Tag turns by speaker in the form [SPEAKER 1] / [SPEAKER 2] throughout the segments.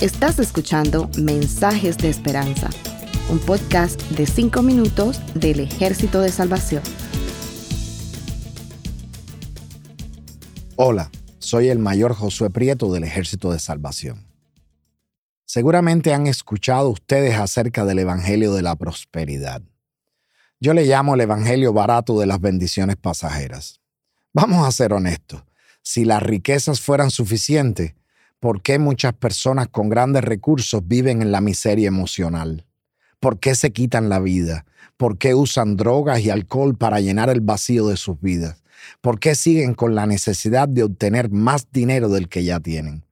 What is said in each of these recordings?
[SPEAKER 1] Estás escuchando Mensajes de Esperanza, un podcast de 5 minutos del Ejército de Salvación.
[SPEAKER 2] Hola, soy el mayor Josué Prieto del Ejército de Salvación. Seguramente han escuchado ustedes acerca del Evangelio de la Prosperidad. Yo le llamo el Evangelio barato de las bendiciones pasajeras. Vamos a ser honestos. Si las riquezas fueran suficientes, ¿por qué muchas personas con grandes recursos viven en la miseria emocional? ¿Por qué se quitan la vida? ¿Por qué usan drogas y alcohol para llenar el vacío de sus vidas? ¿Por qué siguen con la necesidad de obtener más dinero del que ya tienen?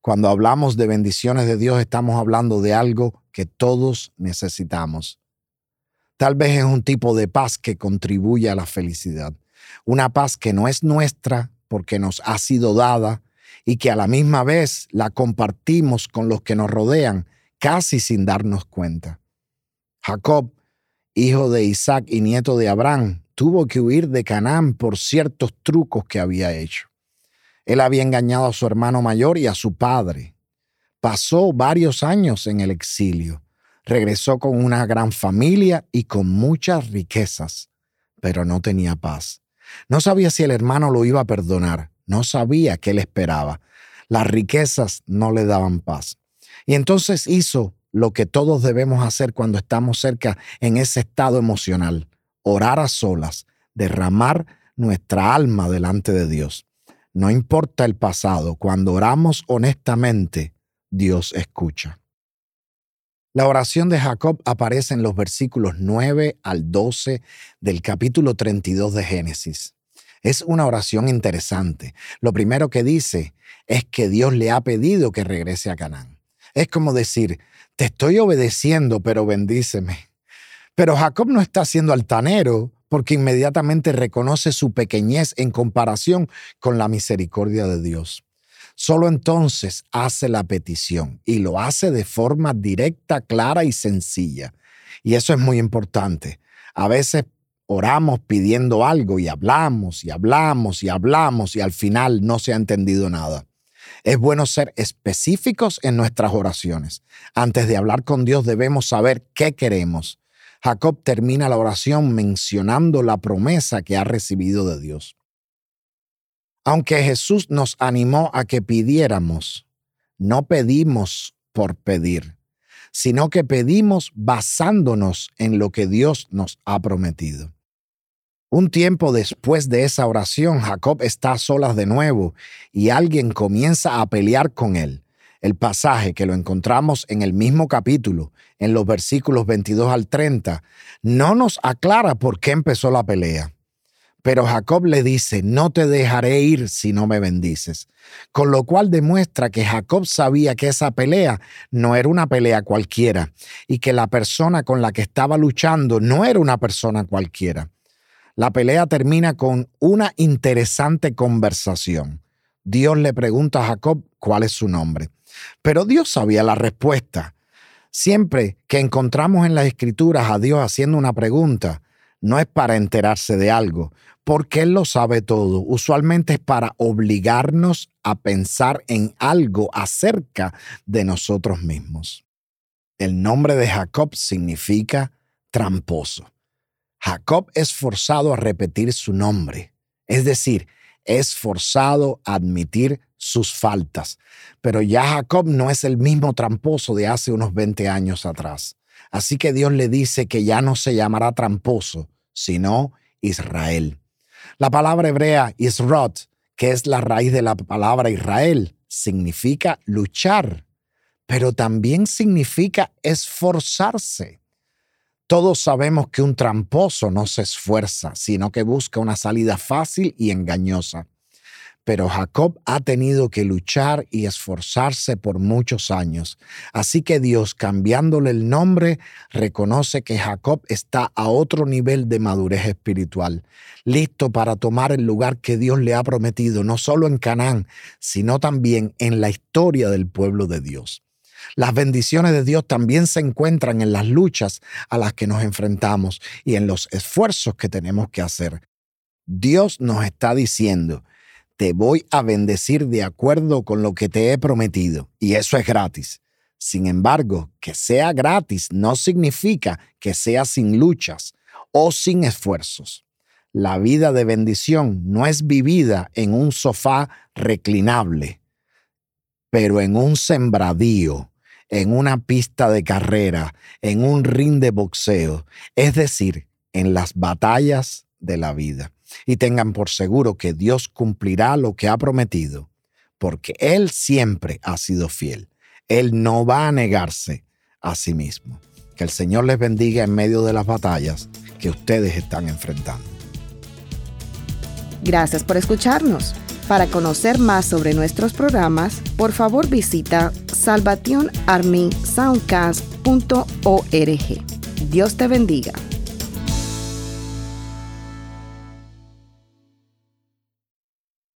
[SPEAKER 2] Cuando hablamos de bendiciones de Dios, estamos hablando de algo que todos necesitamos. Tal vez es un tipo de paz que contribuye a la felicidad. Una paz que no es nuestra porque nos ha sido dada y que a la misma vez la compartimos con los que nos rodean casi sin darnos cuenta. Jacob, hijo de Isaac y nieto de Abraham, tuvo que huir de Canaán por ciertos trucos que había hecho. Él había engañado a su hermano mayor y a su padre. Pasó varios años en el exilio. Regresó con una gran familia y con muchas riquezas, pero no tenía paz. No sabía si el hermano lo iba a perdonar. No sabía qué le esperaba. Las riquezas no le daban paz. Y entonces hizo lo que todos debemos hacer cuando estamos cerca en ese estado emocional. Orar a solas, derramar nuestra alma delante de Dios. No importa el pasado, cuando oramos honestamente, Dios escucha. La oración de Jacob aparece en los versículos 9 al 12 del capítulo 32 de Génesis. Es una oración interesante. Lo primero que dice es que Dios le ha pedido que regrese a Canaán. Es como decir, te estoy obedeciendo, pero bendíceme. Pero Jacob no está siendo altanero, porque inmediatamente reconoce su pequeñez en comparación con la misericordia de Dios. Solo entonces hace la petición y lo hace de forma directa, clara y sencilla. Y eso es muy importante. A veces oramos pidiendo algo y hablamos y hablamos y hablamos y al final no se ha entendido nada. Es bueno ser específicos en nuestras oraciones. Antes de hablar con Dios debemos saber qué queremos Jacob termina la oración mencionando la promesa que ha recibido de Dios. Aunque Jesús nos animó a que pidiéramos, no pedimos por pedir, sino que pedimos basándonos en lo que Dios nos ha prometido. Un tiempo después de esa oración, Jacob está a solas de nuevo y alguien comienza a pelear con él el pasaje que lo encontramos en el mismo capítulo, en los versículos 22 al 30, no nos aclara por qué empezó la pelea. Pero Jacob le dice, no te dejaré ir si no me bendices. Con lo cual demuestra que Jacob sabía que esa pelea no era una pelea cualquiera y que la persona con la que estaba luchando no era una persona cualquiera. La pelea termina con una interesante conversación. Dios le pregunta a Jacob cuál es su nombre. Pero Dios sabía la respuesta. Siempre que encontramos en las escrituras a Dios haciendo una pregunta, no es para enterarse de algo, porque Él lo sabe todo. Usualmente es para obligarnos a pensar en algo acerca de nosotros mismos. El nombre de Jacob significa tramposo. Jacob es forzado a repetir su nombre, es decir, es forzado a admitir sus faltas. Pero ya Jacob no es el mismo tramposo de hace unos 20 años atrás. Así que Dios le dice que ya no se llamará tramposo, sino Israel. La palabra hebrea Isrot, que es la raíz de la palabra Israel, significa luchar, pero también significa esforzarse. Todos sabemos que un tramposo no se esfuerza, sino que busca una salida fácil y engañosa. Pero Jacob ha tenido que luchar y esforzarse por muchos años. Así que Dios, cambiándole el nombre, reconoce que Jacob está a otro nivel de madurez espiritual, listo para tomar el lugar que Dios le ha prometido, no solo en Canaán, sino también en la historia del pueblo de Dios. Las bendiciones de Dios también se encuentran en las luchas a las que nos enfrentamos y en los esfuerzos que tenemos que hacer. Dios nos está diciendo, te voy a bendecir de acuerdo con lo que te he prometido, y eso es gratis. Sin embargo, que sea gratis no significa que sea sin luchas o sin esfuerzos. La vida de bendición no es vivida en un sofá reclinable, pero en un sembradío, en una pista de carrera, en un ring de boxeo, es decir, en las batallas de la vida y tengan por seguro que Dios cumplirá lo que ha prometido, porque Él siempre ha sido fiel. Él no va a negarse a sí mismo. Que el Señor les bendiga en medio de las batallas que ustedes están enfrentando.
[SPEAKER 1] Gracias por escucharnos. Para conocer más sobre nuestros programas, por favor visita salvationarmysoundcast.org. Dios te bendiga.